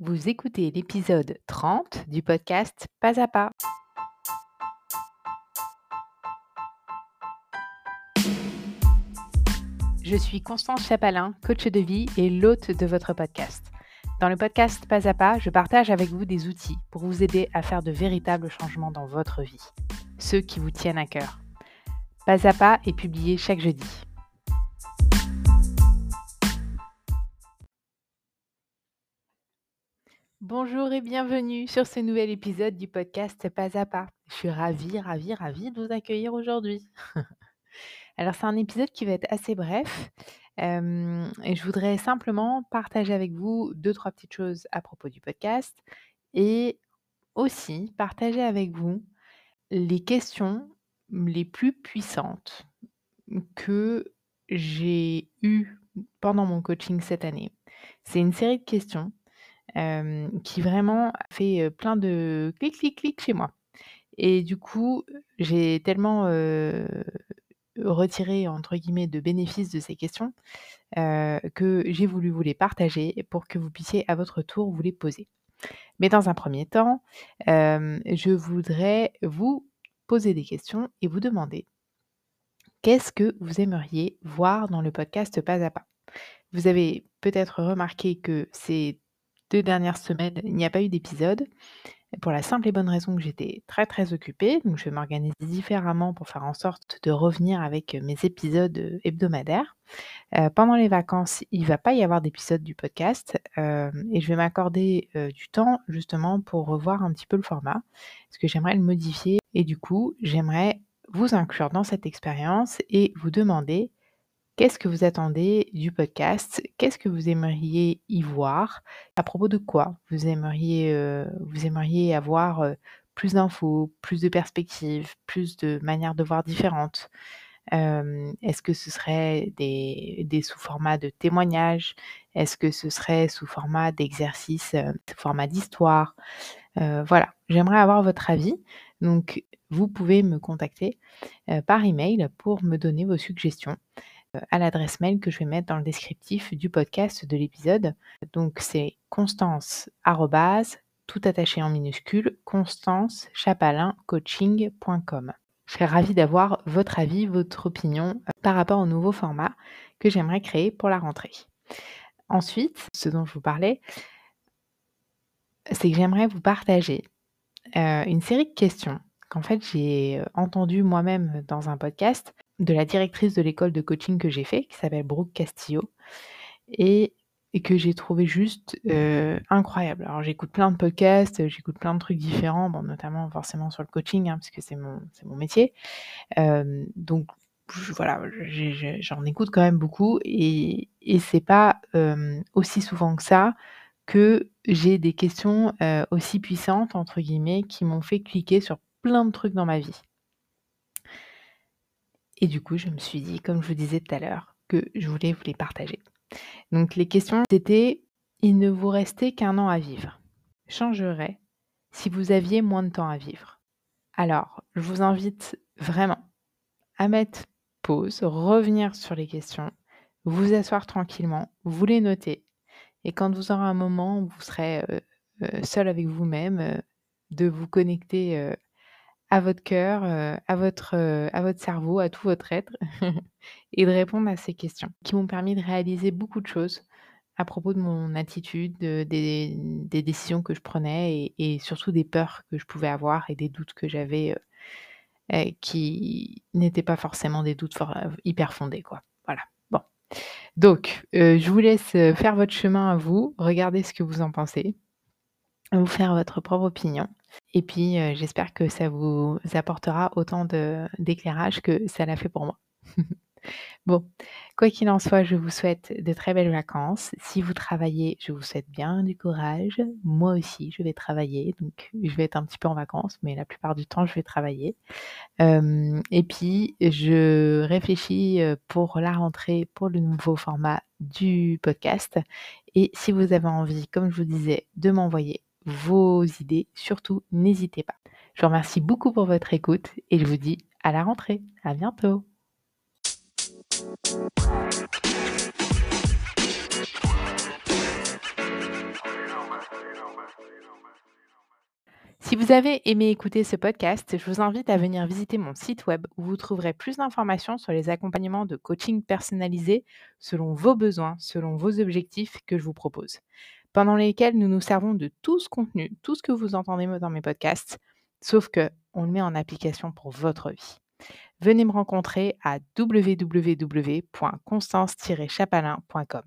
Vous écoutez l'épisode 30 du podcast Pas à pas. Je suis Constance Chapalin, coach de vie et l'hôte de votre podcast. Dans le podcast Pas à pas, je partage avec vous des outils pour vous aider à faire de véritables changements dans votre vie, ceux qui vous tiennent à cœur. Pas à pas est publié chaque jeudi. Bonjour et bienvenue sur ce nouvel épisode du podcast Pas à pas. Je suis ravie, ravie, ravie de vous accueillir aujourd'hui. Alors c'est un épisode qui va être assez bref euh, et je voudrais simplement partager avec vous deux, trois petites choses à propos du podcast et aussi partager avec vous les questions les plus puissantes que j'ai eues pendant mon coaching cette année. C'est une série de questions qui vraiment fait, plein de clic, clic, clic chez moi et du coup, j'ai tellement, retiré entre guillemets «de bénéfices» de ces questions, que j'ai voulu vous les partager pour que vous puissiez à votre tour vous les poser. Mais dans un premier temps, je voudrais vous poser des questions et vous demander qu'est-ce que vous aimeriez voir dans le podcast Pas à pas? Vous avez peut-être remarqué que c'est deux dernières semaines, il n'y a pas eu d'épisode. Pour la simple et bonne raison que j'étais très très occupée, donc je vais m'organiser différemment pour faire en sorte de revenir avec mes épisodes hebdomadaires. Euh, pendant les vacances, il ne va pas y avoir d'épisode du podcast euh, et je vais m'accorder euh, du temps justement pour revoir un petit peu le format, parce que j'aimerais le modifier et du coup j'aimerais vous inclure dans cette expérience et vous demander Qu'est-ce que vous attendez du podcast? Qu'est-ce que vous aimeriez y voir? À propos de quoi vous aimeriez, euh, vous aimeriez avoir euh, plus d'infos, plus de perspectives, plus de manières de voir différentes? Est-ce que ce serait des, sous-formats de témoignages? Est-ce que ce serait sous format d'exercice, euh, sous format d'histoire? Voilà, j'aimerais avoir votre avis. Donc, vous pouvez me contacter par email pour me donner vos suggestions à l'adresse mail que je vais mettre dans le descriptif du podcast de l'épisode. Donc c'est constance tout attaché en. Je serais ravie d'avoir votre avis, votre opinion par rapport au nouveau format que j'aimerais créer pour la rentrée. Ensuite, ce dont je vous parlais, c'est que j'aimerais vous partager une série de questions qu'en fait j'ai entendues moi-même dans un podcast de la directrice de l'école de coaching que j'ai fait, qui s'appelle Brooke Castillo, et, que j'ai trouvé juste euh, incroyable. Alors j'écoute plein de podcasts, j'écoute plein de trucs différents, notamment forcément sur le coaching, hein, parce que c'est mon, mon métier. Euh, donc voilà, j'en écoute quand même beaucoup, et, et c'est pas euh, aussi souvent que ça que j'ai des questions aussi puissantes, entre guillemets, qui m'ont fait cliquer sur plein de trucs dans ma vie. Et du coup, je me suis dit, comme je vous disais tout à l'heure, que je voulais vous les partager. Donc les questions, c'était, il ne vous restait qu'un an à vivre. Changerait si vous aviez moins de temps à vivre. Alors, je vous invite vraiment à mettre pause, revenir sur les questions, vous asseoir tranquillement, vous les noter. Et quand vous aurez un moment où vous serez euh, euh, seul avec vous-même, euh, de vous connecter à votre cœur, euh, à, votre, euh, à votre cerveau, à tout votre être, et de répondre à ces questions qui m'ont permis de réaliser beaucoup de choses à propos de mon attitude, des, décisions que je prenais et, surtout des peurs que je pouvais avoir et des doutes que j'avais euh, qui n'étaient pas forcément des doutes hyper fondés. Quoi. Voilà. Bon. Donc, je vous laisse faire votre chemin à vous, regardez ce que vous en pensez, vous faire votre propre opinion. Et puis, j'espère que ça vous apportera autant d'éclairage que ça l'a fait pour moi. Bon, quoi qu'il en soit, je vous souhaite de très belles vacances. Si vous travaillez, je vous souhaite bien du courage. Moi aussi, je vais travailler, donc je vais être un petit peu en vacances, mais la plupart du temps, je vais travailler. et puis, je réfléchis, pour la rentrée, pour le nouveau format du podcast et si vous avez envie, comme je vous disais, de m'envoyer vos idées, surtout n'hésitez pas. Je vous remercie beaucoup pour votre écoute et je vous dis à la rentrée. À bientôt. Si vous avez aimé écouter ce podcast, je vous invite à venir visiter mon site web où vous trouverez plus d'informations sur les accompagnements de coaching personnalisés selon vos besoins, selon vos objectifs que je vous propose, pendant lesquels nous nous servons de tout ce contenu, tout ce que vous entendez dans mes podcasts, sauf que on le met en application pour votre vie. Venez me rencontrer à www.constance-chapalin.com.